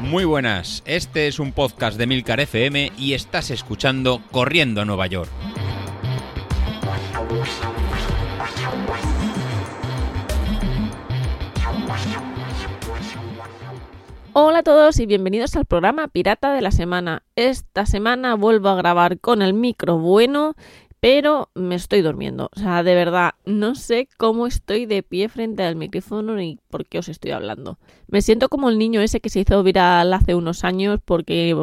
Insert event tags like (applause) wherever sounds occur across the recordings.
Muy buenas, este es un podcast de Milcar FM y estás escuchando Corriendo a Nueva York. Hola a todos y bienvenidos al programa Pirata de la Semana. Esta semana vuelvo a grabar con el micro bueno pero me estoy durmiendo. O sea, de verdad, no sé cómo estoy de pie frente al micrófono ni por qué os estoy hablando. Me siento como el niño ese que se hizo viral hace unos años porque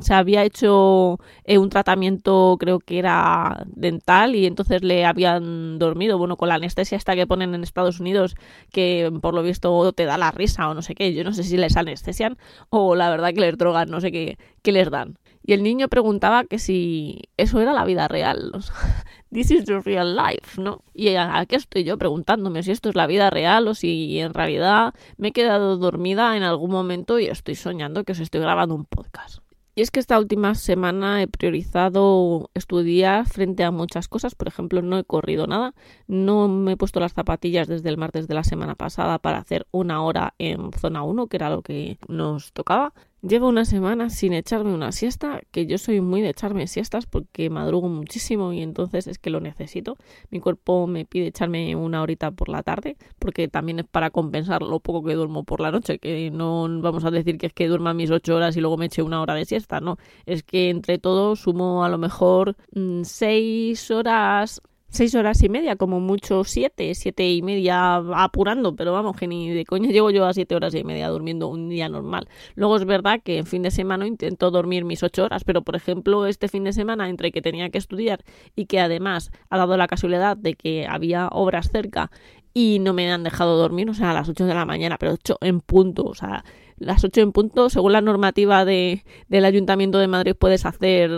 se había hecho eh, un tratamiento, creo que era dental, y entonces le habían dormido, bueno, con la anestesia esta que ponen en Estados Unidos, que por lo visto te da la risa o no sé qué. Yo no sé si les anestesian o la verdad que les drogan, no sé qué, qué les dan. Y el niño preguntaba que si eso era la vida real. (laughs) This is the real life, ¿no? Y aquí estoy yo preguntándome si esto es la vida real o si en realidad me he quedado dormida en algún momento y estoy soñando que os estoy grabando un podcast. Y es que esta última semana he priorizado estudiar frente a muchas cosas. Por ejemplo, no he corrido nada. No me he puesto las zapatillas desde el martes de la semana pasada para hacer una hora en zona 1, que era lo que nos tocaba. Llevo una semana sin echarme una siesta, que yo soy muy de echarme siestas porque madrugo muchísimo y entonces es que lo necesito. Mi cuerpo me pide echarme una horita por la tarde, porque también es para compensar lo poco que duermo por la noche, que no vamos a decir que es que duerma mis ocho horas y luego me eche una hora de siesta, no. Es que entre todo sumo a lo mejor mm, seis horas seis horas y media, como mucho siete, siete y media apurando, pero vamos, que ni de coña llego yo a siete horas y media durmiendo un día normal. Luego es verdad que en fin de semana intento dormir mis ocho horas, pero por ejemplo este fin de semana entre que tenía que estudiar y que además ha dado la casualidad de que había obras cerca y no me han dejado dormir, o sea, a las ocho de la mañana, pero ocho en punto, o sea, las ocho en punto, según la normativa de, del Ayuntamiento de Madrid puedes hacer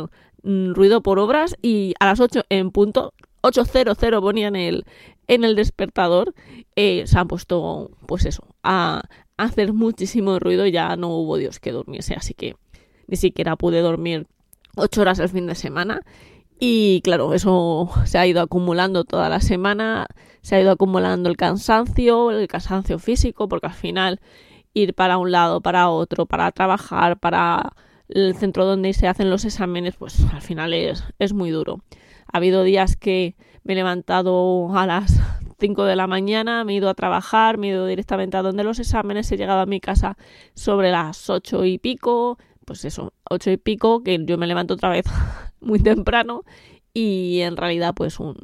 mm, ruido por obras y a las ocho en punto 800 ponía en el, en el despertador, eh, se han puesto, pues eso, a, hacer muchísimo ruido ya no hubo Dios que durmiese, así que ni siquiera pude dormir 8 horas el fin de semana. Y claro, eso se ha ido acumulando toda la semana, se ha ido acumulando el cansancio, el cansancio físico, porque al final ir para un lado, para otro, para trabajar, para el centro donde se hacen los exámenes, pues al final es, es muy duro. Ha habido días que me he levantado a las (laughs) 5 de la mañana, me he ido a trabajar, me he ido directamente a donde los exámenes, he llegado a mi casa sobre las 8 y pico, pues eso, 8 y pico, que yo me levanto otra vez (laughs) muy temprano y en realidad pues un,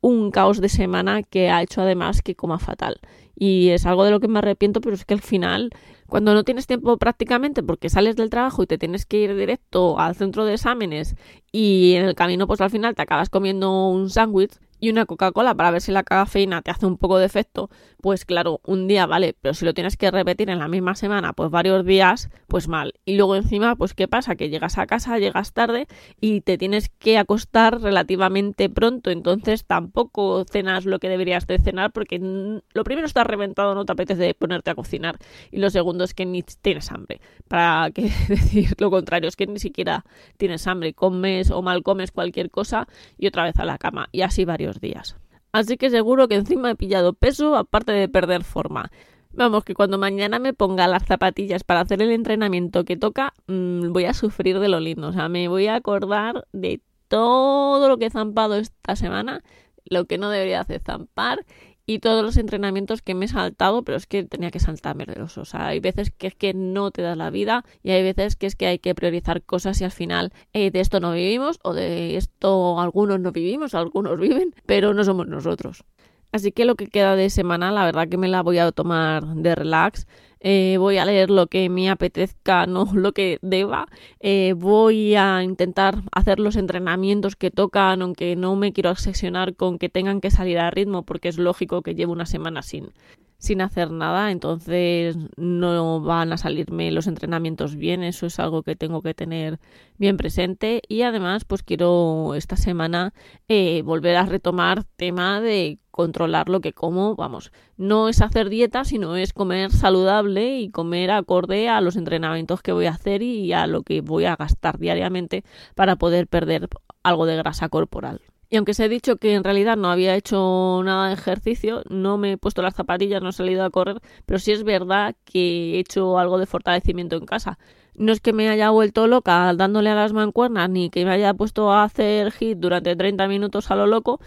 un caos de semana que ha hecho además que coma fatal. Y es algo de lo que me arrepiento, pero es que al final cuando no tienes tiempo prácticamente porque sales del trabajo y te tienes que ir directo al centro de exámenes y en el camino pues al final te acabas comiendo un sándwich, y una Coca-Cola para ver si la cafeína te hace un poco de efecto, pues claro, un día vale, pero si lo tienes que repetir en la misma semana, pues varios días, pues mal. Y luego encima, pues ¿qué pasa? Que llegas a casa, llegas tarde y te tienes que acostar relativamente pronto, entonces tampoco cenas lo que deberías de cenar porque lo primero está reventado, no te apetece ponerte a cocinar y lo segundo es que ni tienes hambre. Para (laughs) decir lo contrario, es que ni siquiera tienes hambre, comes o mal comes cualquier cosa y otra vez a la cama y así varios días. Así que seguro que encima he pillado peso aparte de perder forma. Vamos, que cuando mañana me ponga las zapatillas para hacer el entrenamiento que toca, mm, voy a sufrir de lo lindo. O sea, me voy a acordar de todo lo que he zampado esta semana, lo que no debería hacer zampar y todos los entrenamientos que me he saltado, pero es que tenía que saltarme de los. O sea, hay veces que es que no te das la vida y hay veces que es que hay que priorizar cosas y al final eh, de esto no vivimos o de esto algunos no vivimos, algunos viven, pero no somos nosotros. Así que lo que queda de semana, la verdad que me la voy a tomar de relax. Eh, voy a leer lo que me apetezca, (laughs) no lo que deba. Eh, voy a intentar hacer los entrenamientos que tocan, aunque no me quiero obsesionar con que tengan que salir a ritmo, porque es lógico que llevo una semana sin, sin hacer nada, entonces no van a salirme los entrenamientos bien, eso es algo que tengo que tener bien presente y además pues quiero esta semana eh, volver a retomar tema de controlar lo que como, vamos, no es hacer dieta, sino es comer saludable y comer acorde a los entrenamientos que voy a hacer y a lo que voy a gastar diariamente para poder perder algo de grasa corporal. Y aunque se he dicho que en realidad no había hecho nada de ejercicio, no me he puesto las zapatillas, no he salido a correr, pero sí es verdad que he hecho algo de fortalecimiento en casa. No es que me haya vuelto loca dándole a las mancuernas, ni que me haya puesto a hacer hit durante 30 minutos a lo loco,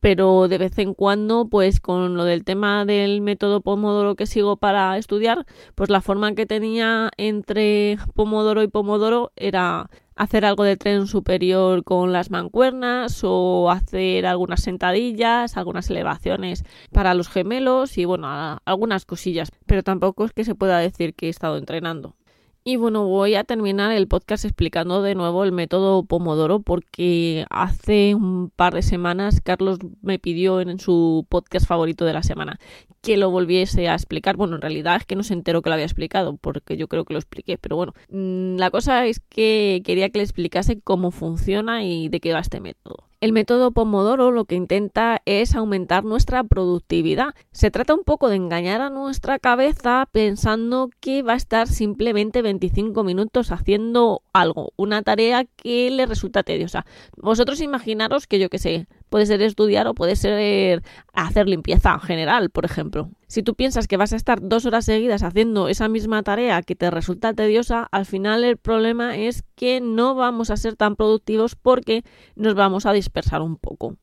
pero de vez en cuando, pues con lo del tema del método Pomodoro que sigo para estudiar, pues la forma que tenía entre Pomodoro y Pomodoro era hacer algo de tren superior con las mancuernas o hacer algunas sentadillas, algunas elevaciones para los gemelos y bueno, algunas cosillas, pero tampoco es que se pueda decir que he estado entrenando. Y bueno, voy a terminar el podcast explicando de nuevo el método Pomodoro porque hace un par de semanas Carlos me pidió en su podcast favorito de la semana que lo volviese a explicar. Bueno, en realidad es que no se enteró que lo había explicado porque yo creo que lo expliqué, pero bueno, mm, la cosa es que quería que le explicase cómo funciona y de qué va este método. El método Pomodoro lo que intenta es aumentar nuestra productividad. Se trata un poco de engañar a nuestra cabeza pensando que va a estar simplemente 25 minutos haciendo algo, una tarea que le resulta tediosa. Vosotros imaginaros que yo que sé, puede ser estudiar o puede ser hacer limpieza general, por ejemplo. Si tú piensas que vas a estar dos horas seguidas haciendo esa misma tarea que te resulta tediosa, al final el problema es que no vamos a ser tan productivos porque nos vamos a dispersar un poco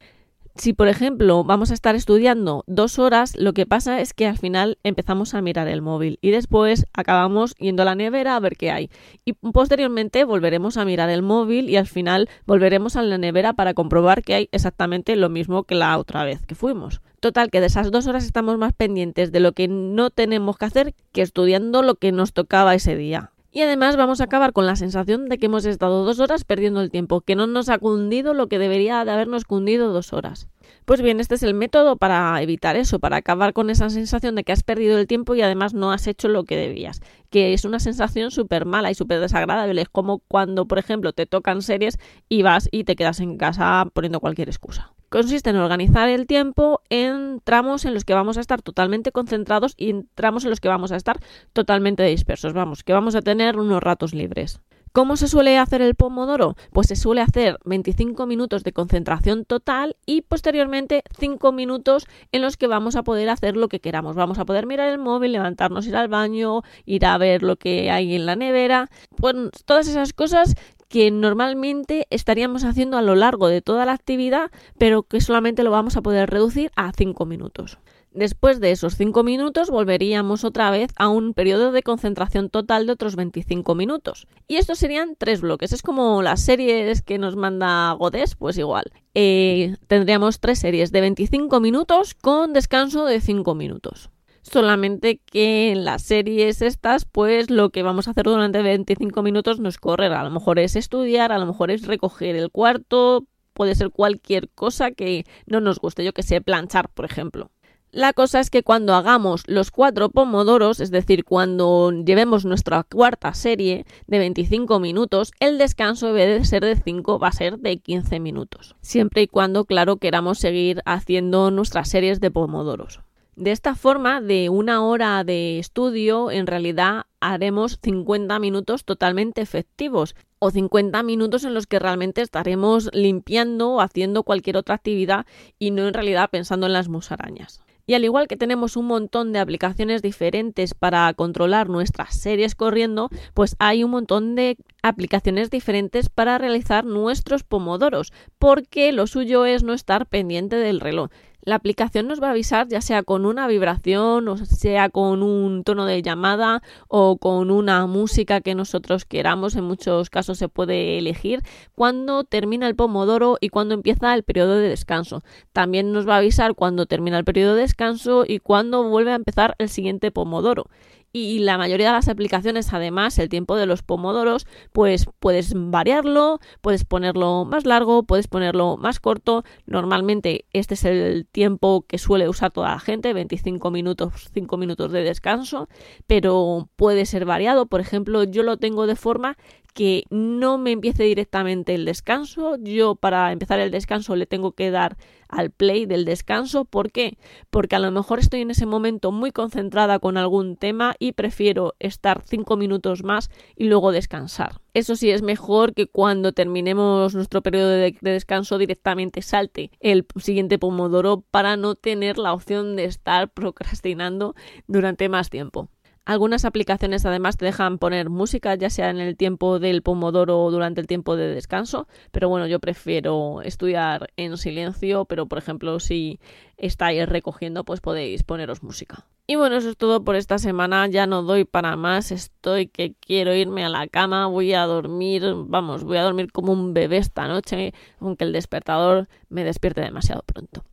si por ejemplo vamos a estar estudiando dos horas, lo que pasa es que al final empezamos a mirar el móvil y después acabamos yendo a la nevera a ver qué hay. Y posteriormente volveremos a mirar el móvil y al final volveremos a la nevera para comprobar que hay exactamente lo mismo que la otra vez que fuimos. Total, que de esas dos horas estamos más pendientes de lo que no tenemos que hacer que estudiando lo que nos tocaba ese día. Y además vamos a acabar con la sensación de que hemos estado dos horas perdiendo el tiempo, que no nos ha cundido lo que debería de habernos cundido dos horas. Pues bien, este es el método para evitar eso, para acabar con esa sensación de que has perdido el tiempo y además no has hecho lo que debías, que es una sensación súper mala y súper desagradable. Es como cuando, por ejemplo, te tocan series y vas y te quedas en casa poniendo cualquier excusa consiste en organizar el tiempo en tramos en los que vamos a estar totalmente concentrados y en tramos en los que vamos a estar totalmente dispersos. Vamos, que vamos a tener unos ratos libres. ¿Cómo se suele hacer el pomodoro? Pues se suele hacer 25 minutos de concentración total y posteriormente 5 minutos en los que vamos a poder hacer lo que queramos. Vamos a poder mirar el móvil, levantarnos, ir al baño, ir a ver lo que hay en la nevera. Pues todas esas cosas que normalmente estaríamos haciendo a lo largo de toda la actividad, pero que solamente lo vamos a poder reducir a 5 minutos. Después de esos 5 minutos volveríamos otra vez a un periodo de concentración total de otros 25 minutos. Y estos serían tres bloques. Es como las series que nos manda Godés, pues igual. Eh, tendríamos tres series de 25 minutos con descanso de 5 minutos. Solamente que en las series estas, pues lo que vamos a hacer durante 25 minutos no es correr. A lo mejor es estudiar, a lo mejor es recoger el cuarto, puede ser cualquier cosa que no nos guste. Yo que sé, planchar, por ejemplo. La cosa es que cuando hagamos los cuatro pomodoros, es decir, cuando llevemos nuestra cuarta serie de 25 minutos, el descanso debe de ser de 5, va a ser de 15 minutos. Siempre y cuando, claro, queramos seguir haciendo nuestras series de pomodoros. De esta forma, de una hora de estudio, en realidad haremos 50 minutos totalmente efectivos o 50 minutos en los que realmente estaremos limpiando o haciendo cualquier otra actividad y no en realidad pensando en las musarañas. Y al igual que tenemos un montón de aplicaciones diferentes para controlar nuestras series corriendo, pues hay un montón de aplicaciones diferentes para realizar nuestros pomodoros, porque lo suyo es no estar pendiente del reloj. La aplicación nos va a avisar ya sea con una vibración o sea con un tono de llamada o con una música que nosotros queramos. En muchos casos se puede elegir cuando termina el pomodoro y cuando empieza el periodo de descanso. También nos va a avisar cuando termina el periodo de descanso y cuando vuelve a empezar el siguiente pomodoro y la mayoría de las aplicaciones además el tiempo de los pomodoros pues puedes variarlo, puedes ponerlo más largo, puedes ponerlo más corto. Normalmente este es el tiempo que suele usar toda la gente, 25 minutos, 5 minutos de descanso, pero puede ser variado. Por ejemplo, yo lo tengo de forma que no me empiece directamente el descanso. Yo para empezar el descanso le tengo que dar al play del descanso. ¿Por qué? Porque a lo mejor estoy en ese momento muy concentrada con algún tema y prefiero estar cinco minutos más y luego descansar. Eso sí es mejor que cuando terminemos nuestro periodo de, descanso directamente salte el siguiente pomodoro para no tener la opción de estar procrastinando durante más tiempo. Algunas aplicaciones además te dejan poner música, ya sea en el tiempo del pomodoro o durante el tiempo de descanso, pero bueno, yo prefiero estudiar en silencio, pero por ejemplo si estáis recogiendo, pues podéis poneros música. Y bueno, eso es todo por esta semana, ya no doy para más, estoy que quiero irme a la cama, voy a dormir, vamos, voy a dormir como un bebé esta noche, aunque el despertador me despierte demasiado pronto.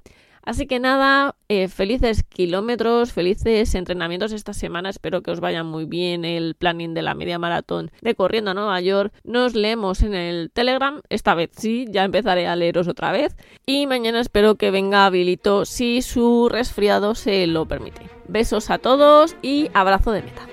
Así que nada, eh, felices kilómetros, felices entrenamientos esta semana. Espero que os vaya muy bien el planning de la media maratón de Corriendo a Nueva York. Nos leemos en el Telegram. Esta vez sí, ya empezaré a leeros otra vez. Y mañana espero que venga habilito si su resfriado se lo permite. Besos a todos y abrazo de meta.